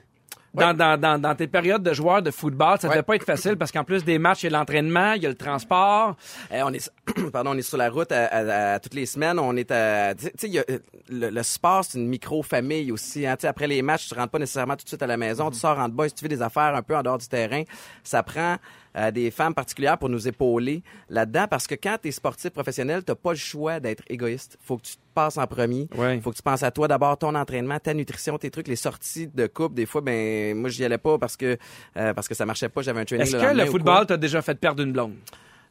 dans, dans, dans, dans tes périodes de joueur de football, ça ne Ouais. devait pas être facile parce qu'en plus des matchs, il y a l'entraînement, il y a le transport. Eh, on est, pardon, on est sur la route à, à- à toutes les semaines. On est à, tu sais, euh, le, le sport, c'est une micro-famille aussi. Hein. Après les matchs, tu rentres pas nécessairement tout de suite à la maison. Tu sors en bas, si tu fais des affaires un peu en dehors du terrain, ça prend euh, des femmes particulières pour nous épauler là-dedans parce que quand tu es sportif professionnel, t'as pas le choix d'être égoïste. Faut que tu te passes en premier. Ouais. Faut que tu penses à toi d'abord, ton entraînement, ta nutrition, tes trucs, les sorties de coupe. Des fois, ben moi, j'y allais pas parce que euh, parce que ça marchait pas. J'avais un training Est-ce que le football t'a déjà fait perdre une blonde?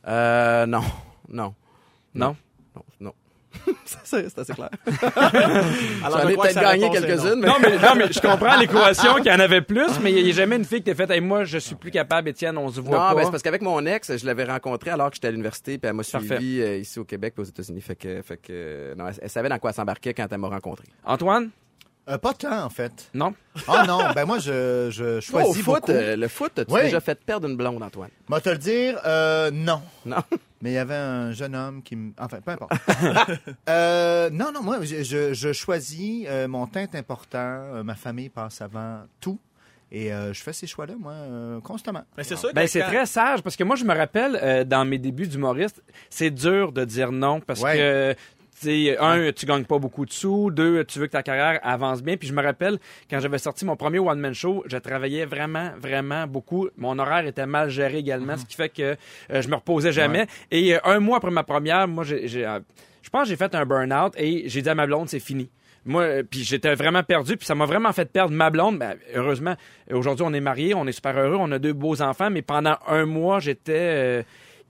Euh, non, non, Non? non, non. c'est c'est assez clair. Alors, J'en ai peut-être gagné non. quelques-unes, mais... Non, mais, non, mais je comprends l'équation qu'il y en avait plus, mais il n'y a jamais une fille qui t'a fait Hey, moi, je suis plus capable, Étienne, on se voit Non, pas. ben, c'est parce qu'avec mon ex, je l'avais rencontrée alors que j'étais à l'université, puis elle m'a suivi euh, ici au Québec puis aux États-Unis. Fait que, fait que, euh, non, elle, elle savait dans quoi elle s'embarquait quand elle m'a rencontré. Antoine? Euh, pas tant, en fait. Non? Ah non, ben moi, je, je Toi, au choisis foot, beaucoup. euh, le foot, as-tu Oui. déjà fait perdre une blonde, Antoine? Moi, te le dire, euh, non. Non? Mais il y avait un jeune homme qui me... Enfin, peu importe. Euh, non, non, moi, je, je, je choisis. euh, mon teint est important. euh, ma famille passe avant tout. Et euh, je fais ces choix-là, moi, euh, constamment. Mais c'est sûr Ben, que c'est quand- très sage parce que moi, je me rappelle, euh, dans mes débuts d'humoriste, c'est dur de dire non parce Ouais. que. Tu sais, un, tu gagnes pas beaucoup de sous. Deux, tu veux que ta carrière avance bien. Puis je me rappelle, quand j'avais sorti mon premier one-man show, je travaillais vraiment, vraiment beaucoup. Mon horaire était mal géré également, ce qui fait que euh, je me reposais jamais. Et euh, un mois après ma première, moi, j'ai, j'ai, euh, je pense que j'ai fait un burn-out et j'ai dit à ma blonde, c'est fini. Moi, euh, puis j'étais vraiment perdu, puis ça m'a vraiment fait perdre ma blonde. Ben, heureusement, aujourd'hui, on est mariés, on est super heureux, on a deux beaux enfants, mais pendant un mois, j'étais euh,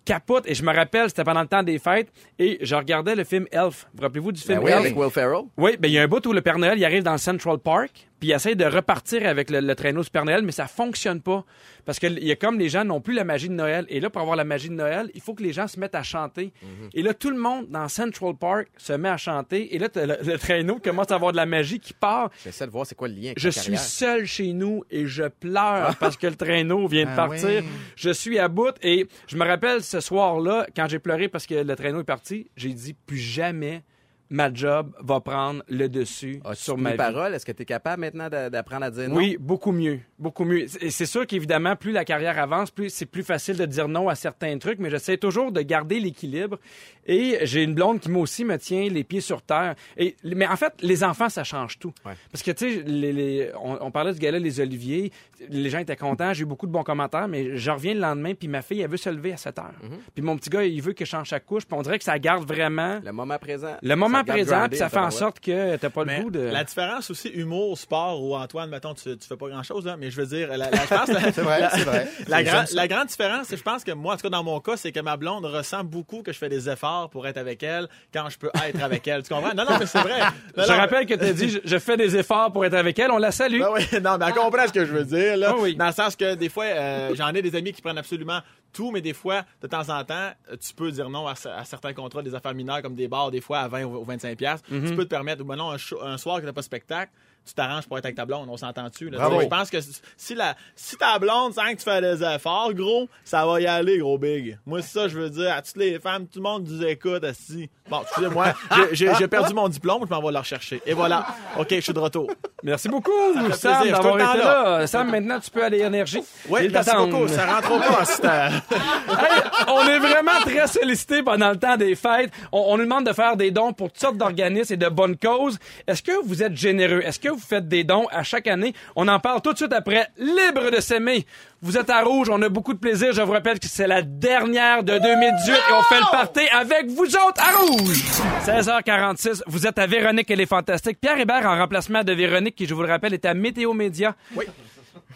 capote. Et je me rappelle, c'était pendant le temps des fêtes, et je regardais le film Elf. Vous rappelez-vous du film Ben oui, Elf? avec Will Ferrell. Oui, ben il y a un bout où le Père Noël il arrive dans Central Park, puis il essaie de repartir avec le, le traîneau du Père Noël, mais ça fonctionne pas. Parce que y a comme les gens n'ont plus la magie de Noël. Et là, pour avoir la magie de Noël, il faut que les gens se mettent à chanter. Et là, tout le monde dans Central Park se met à chanter. Et là, le, le traîneau commence à avoir de la magie qui part. J'essaie de voir c'est quoi le lien avec Je suis seul chez nous et je pleure parce que le traîneau vient de Ah partir. oui. Je suis à bout et je me rappelle ce soir-là, quand j'ai pleuré parce que le traîneau est parti, j'ai dit plus jamais ma job va prendre le dessus As-tu sur ma parole? Est-ce que tu es capable maintenant d'a- d'apprendre à dire non? Oui, beaucoup mieux, beaucoup mieux. Et c'est sûr qu'évidemment, plus la carrière avance, plus c'est plus facile de dire non à certains trucs, mais j'essaie toujours de garder l'équilibre. Et j'ai une blonde qui moi aussi me tient les pieds sur terre. Et mais en fait, les enfants, ça change tout. Ouais. Parce que tu sais, les, les- on, on parlait du gala les Oliviers, les gens étaient contents, j'ai eu beaucoup de bons commentaires, mais je reviens le lendemain, puis ma fille, elle veut se lever à 7 heures. Puis mon petit gars, il veut que je change sa couche, puis on dirait que ça garde vraiment Le moment présent. le moment regarde présent, puis ça fait en sorte que t'as pas le goût de... la différence aussi, humour, sport, ou Antoine, mettons, tu, tu fais pas grand chose, mais je veux dire, la, la, je pense, la- C'est vrai, la- c'est vrai. La, grande différence, c'est, je pense que moi, en tout cas dans mon cas, c'est que ma blonde ressent beaucoup que je fais des efforts pour être avec elle quand je peux être avec elle. Tu comprends? Non, non, mais c'est vrai. Non, Je non, rappelle que t'as dit, je, je fais des efforts pour être avec elle, on la salue. Ben oui, non, mais elle comprend ce que je veux dire, là. Ah oui. Dans le sens que des fois, euh, j'en ai des amis qui prennent absolument tout, mais des fois, de temps en temps, euh, tu peux dire non à, ce- à certains contrats, des affaires mineures, comme des bars, des fois à 20 ou 25 pièces. Mhm. Tu peux te permettre, ou ben non, un, show- un soir que t'as pas de spectacle, tu t'arranges pour être avec ta blonde, on s'entend-tu? là? Je pense que si, la, si ta blonde sent que tu fais des efforts, gros, ça va y aller, gros big. Moi, c'est ça, je veux dire, à toutes les femmes, tout le monde nous écoute, assis. Bon, excusez-moi, j'ai- perdu mon diplôme, je m'en vais le rechercher. Et voilà. OK, je suis de retour. Merci beaucoup, Sam, d'avoir Je suis tout été temps là. Sam, maintenant, tu peux aller énergie. Oui, Il merci t'attend. beaucoup. Ça rentre au Hey, on est vraiment très sollicité pendant le temps des fêtes. On, on nous demande de faire des dons pour toutes sortes d'organismes et de bonnes causes. Est-ce que vous êtes généreux? Est-ce que vous faites des dons à chaque année? On en parle tout de suite après. Libre de s'aimer. Vous êtes à Rouge, on a beaucoup de plaisir. Je vous rappelle que c'est la dernière de 2018 et on fait le party avec vous autres à Rouge. 16h46, vous êtes à Véronique et les Fantastiques. Pierre Hébert en remplacement de Véronique qui, je vous le rappelle, est à Météo Média. Oui.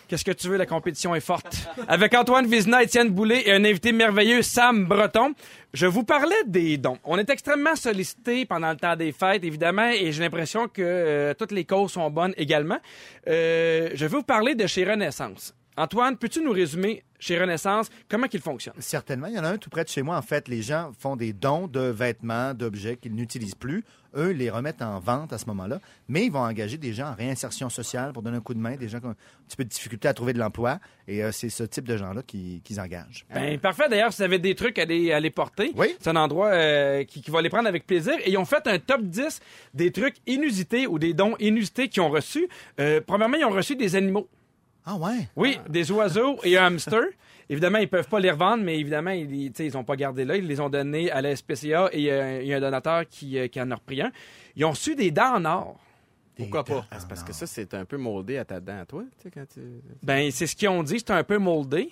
Qu'est-ce que tu veux, la compétition est forte? Avec Antoine Vizina, Étienne Boulay et un invité merveilleux, Sam Breton. Je vous parlais des dons. On est extrêmement sollicité pendant le temps des fêtes, évidemment, et j'ai l'impression que euh, toutes les causes sont bonnes également. Euh, je veux vous parler de chez Renaissance. Antoine, peux-tu nous résumer chez Renaissance comment qu'il fonctionne? Certainement. Il y en a un tout près de chez moi. En fait, les gens font des dons de vêtements, d'objets qu'ils n'utilisent plus. Eux, les remettent en vente à ce moment-là. Mais ils vont engager des gens en réinsertion sociale pour donner un coup de main, des gens qui ont un petit peu de difficulté à trouver de l'emploi. Et euh, c'est ce type de gens-là qui- qu'ils engagent. Ben, parfait. D'ailleurs, si vous avez des trucs à les, à les porter, Oui. c'est un endroit euh, qui, qui va les prendre avec plaisir. Et ils ont fait un top 10 des trucs inusités ou des dons inusités qu'ils ont reçus. Euh, premièrement, ils ont reçu des animaux. Ah ouais? Oui, des oiseaux et un hamster. Évidemment, ils peuvent pas les revendre, mais évidemment, ils, ils ont pas gardé là. Ils les ont donnés à la SPCA et euh, il y a un donateur qui, euh, qui en a repris un. Ils ont reçu des dents en or. Pourquoi pas? Ah, c'est parce que ça, c'est un peu moldé à ta dent, à toi, tu sais, quand tu... Ben, c'est ce qu'ils ont dit. C'est un peu moldé.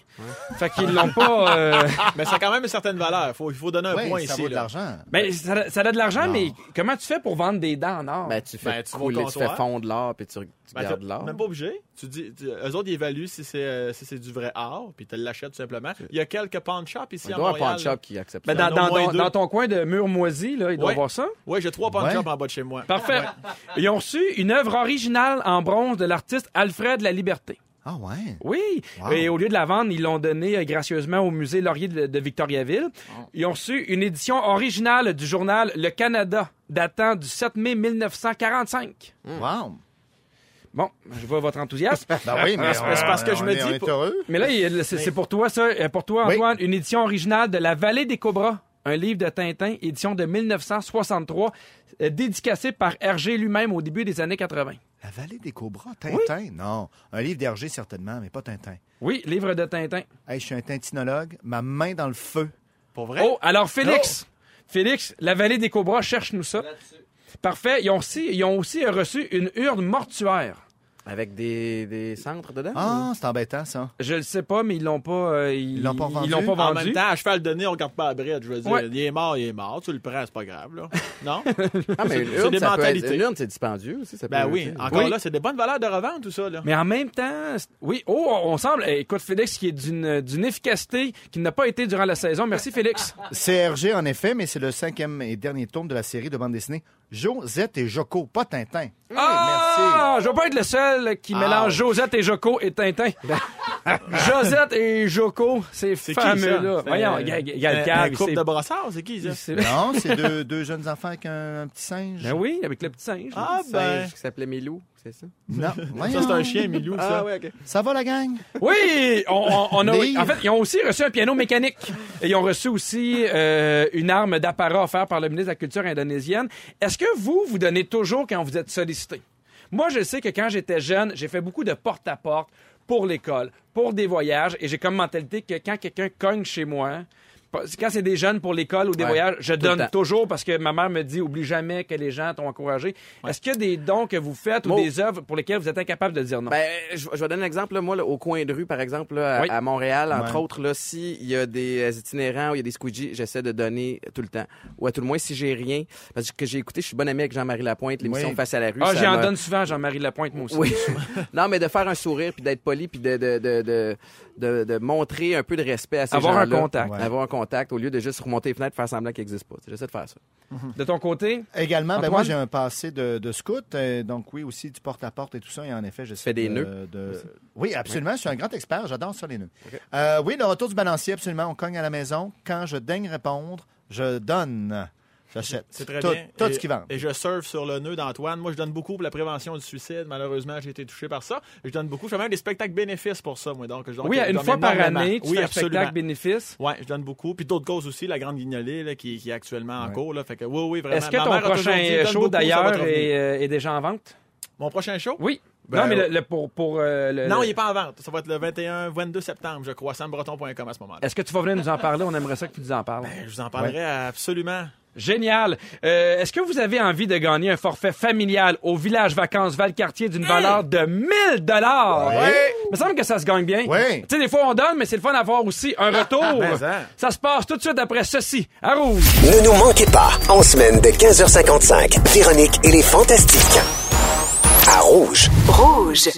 Fait qu'ils l'ont pas... euh, Mais ça a quand même une certaine valeur. Il faut donner un Oui, point ça ici. vaut de là. l'argent. Ben, ça, ça a de l'argent, mais comment tu fais pour vendre des dents en or? Ben, tu fais Ben, tu couler, tu fais fondre l'or, puis tu, tu Ben, gardes l'or. Même pas obligé. Tu dis, tu- eux autres, ils évaluent si c'est euh, si c'est du vrai or, puis tu l'achètes tout simplement. Il y a quelques pawn shops ici Il à doit y avoir un Montréal. pawn shop qui accepte Ben, ça. dans, ton coin de mur moisi, là, il doit Ouais. avoir ça. Oui, j'ai trois pawn Ouais. shops en bas de chez moi. Parfait. Ils ont reçu une œuvre originale en bronze de l'artiste Alfred La Liberté. Ah ouais? Oui. Wow. Et au lieu de la vendre, ils l'ont donné euh, gracieusement au musée Laurier de, de Victoriaville. Ils ont reçu une édition originale du journal Le Canada, datant du 7 mai 1945. Wow! Bon, je vois votre enthousiasme. Ben oui, mais c'est parce que je on me est- dis on est pour- heureux. Mais là, c'est pour toi, ça. Euh, Pour toi, Oui. Antoine, une édition originale de La Vallée des Cobras, un livre de Tintin, édition de 1963, euh, dédicacé par Hergé lui-même au début des années 80. La vallée des cobras, Tintin? Non. Un livre d'Hergé, certainement, mais pas Tintin. Oui, livre de Tintin. Hey, je suis un tintinologue, ma main dans le feu. Pour vrai? Oh, alors Félix, Félix, La Vallée des Cobras, cherche-nous ça. Parfait. Ils ont aussi, ils ont aussi reçu une urne mortuaire. Avec des, des centres dedans? Ah, c'est embêtant, ça. Je le sais pas, mais ils l'ont pas. euh, ils l'ont pas vendu? Ils l'ont pas En vendu. même temps, à cheval donné, on regarde pas la bride. Je veux dire, Ouais. il est mort, il est mort. Tu le prends, c'est pas grave, là. Non? Ah, mais c'est urne, des ça peut être- mentalités. une urne, c'est dispendieux aussi. Ça Ben peut- oui. Encore Oui. là, c'est des bonnes valeurs de revente, tout ça, là. Mais en même temps, c'est- oui. Oh, on semble. eh, Écoute, Félix, qui est d'une d'une efficacité qui n'a pas été durant la saison. Merci, Félix. C'est Hergé, en effet, mais c'est le cinquième et dernier tome de la série de bande dessinée Josette et Joko, pas Tintin. Ah, je vais pas être le seul qui mélange Josette et Joko et Tintin. Josette et Joko, ces C'est qui, fameux-là. Voyons, il y a, il y a un- le Un câble. couple de brossards, c'est qui, ça? c'est- Non, c'est deux, deux jeunes enfants avec un, un petit singe. Ben oui, avec le petit singe. Ah, Un ben. singe qui s'appelait Milou, c'est ça? Non, Ça, c'est un chien, Milou, ça. Ah, ouais, OK. Ça va, la gang? Oui, on, on- on a, en fait, ils ont aussi reçu un piano mécanique. Et ils ont reçu aussi euh, une arme d'apparat offerte par le ministre de la Culture indonésienne. Est-ce que vous, vous donnez toujours quand vous êtes sollicité? Moi, je sais que quand j'étais jeune, j'ai fait beaucoup de porte-à-porte pour l'école, pour des voyages, et j'ai comme mentalité que quand quelqu'un cogne chez moi, quand c'est des jeunes pour l'école ou des Ouais, voyages, je donne toujours parce que ma mère me dit oublie jamais que les gens t'ont encouragé. Est-ce qu'il y a des dons que vous faites ou des œuvres pour lesquelles vous êtes incapable de dire non? Ben, je, je vais donner un exemple. Là, moi, là, au coin de rue, par exemple, là, à, Oui. à Montréal, entre Ouais. autres, là, s'il y a des euh, itinérants ou il y a des squeegees, j'essaie de donner tout le temps. Ou à tout le moins, si j'ai rien, parce que j'ai écouté, je suis bonne amie avec Jean-Marie Lapointe, l'émission Oui. Face à la rue. ah, j'en donne souvent à Jean-Marie Lapointe, moi aussi. Oui. non, mais de faire un sourire, puis d'être poli, puis de, de, de, de, de, de montrer un peu de respect à ces Avoir un gens-là. contact. Ouais. Avoir un contact, au lieu de juste remonter les fenêtres et faire semblant qu'il n'existe pas. J'essaie de faire ça. De ton côté? Également, ben moi j'ai un passé de, de scout, euh, donc oui aussi du porte-à-porte et tout ça, et en effet je fais des de- nœuds? de- Oui, absolument, je suis un grand expert, j'adore ça les nœuds. Euh, oui, le retour du balancier, absolument, on cogne à la maison. Quand je daigne répondre, je donne, j'achète. C'est très tout, bien. Tout et, ce qui vend. Et je surfe sur le nœud d'Antoine. Moi, je donne beaucoup pour la prévention du suicide. Malheureusement, j'ai été touché par ça. Je donne beaucoup. Je fais même des spectacles bénéfices pour ça, moi. Donc, donc, oui, je une donne fois par année, tu oui, fais un absolument. spectacle bénéfice. Ouais, je donne beaucoup. Puis d'autres causes aussi, la Grande Guignolée, là, qui, qui est actuellement en cours. Là, fait que, oui, oui, vraiment. Est-ce que ton prochain dit, donne show, d'ailleurs, est, euh, est déjà en vente? Mon prochain show? Oui. Ben, non, mais le, pour, pour euh, le- Non, le- il n'est pas en vente. Ça va être le 21-22 septembre, je crois, sambreton.com à ce moment-là. Est-ce que tu vas venir nous en parler? On aimerait ça que tu nous en parles. Ben, je vous en parlerai absolument. Génial. Euh, Est-ce que vous avez envie de gagner un forfait familial au village vacances Valcartier d'une valeur de 1000 dollars? Oui. Il me semble que ça se gagne bien. Oui. Tu sais, des fois on donne, mais c'est le fun d'avoir aussi un retour. mais ça. ça se passe tout de suite après ceci, à Rouge. Ne nous manquez pas, en semaine de 15h55, Véronique et les Fantastiques. À Rouge. Rouge.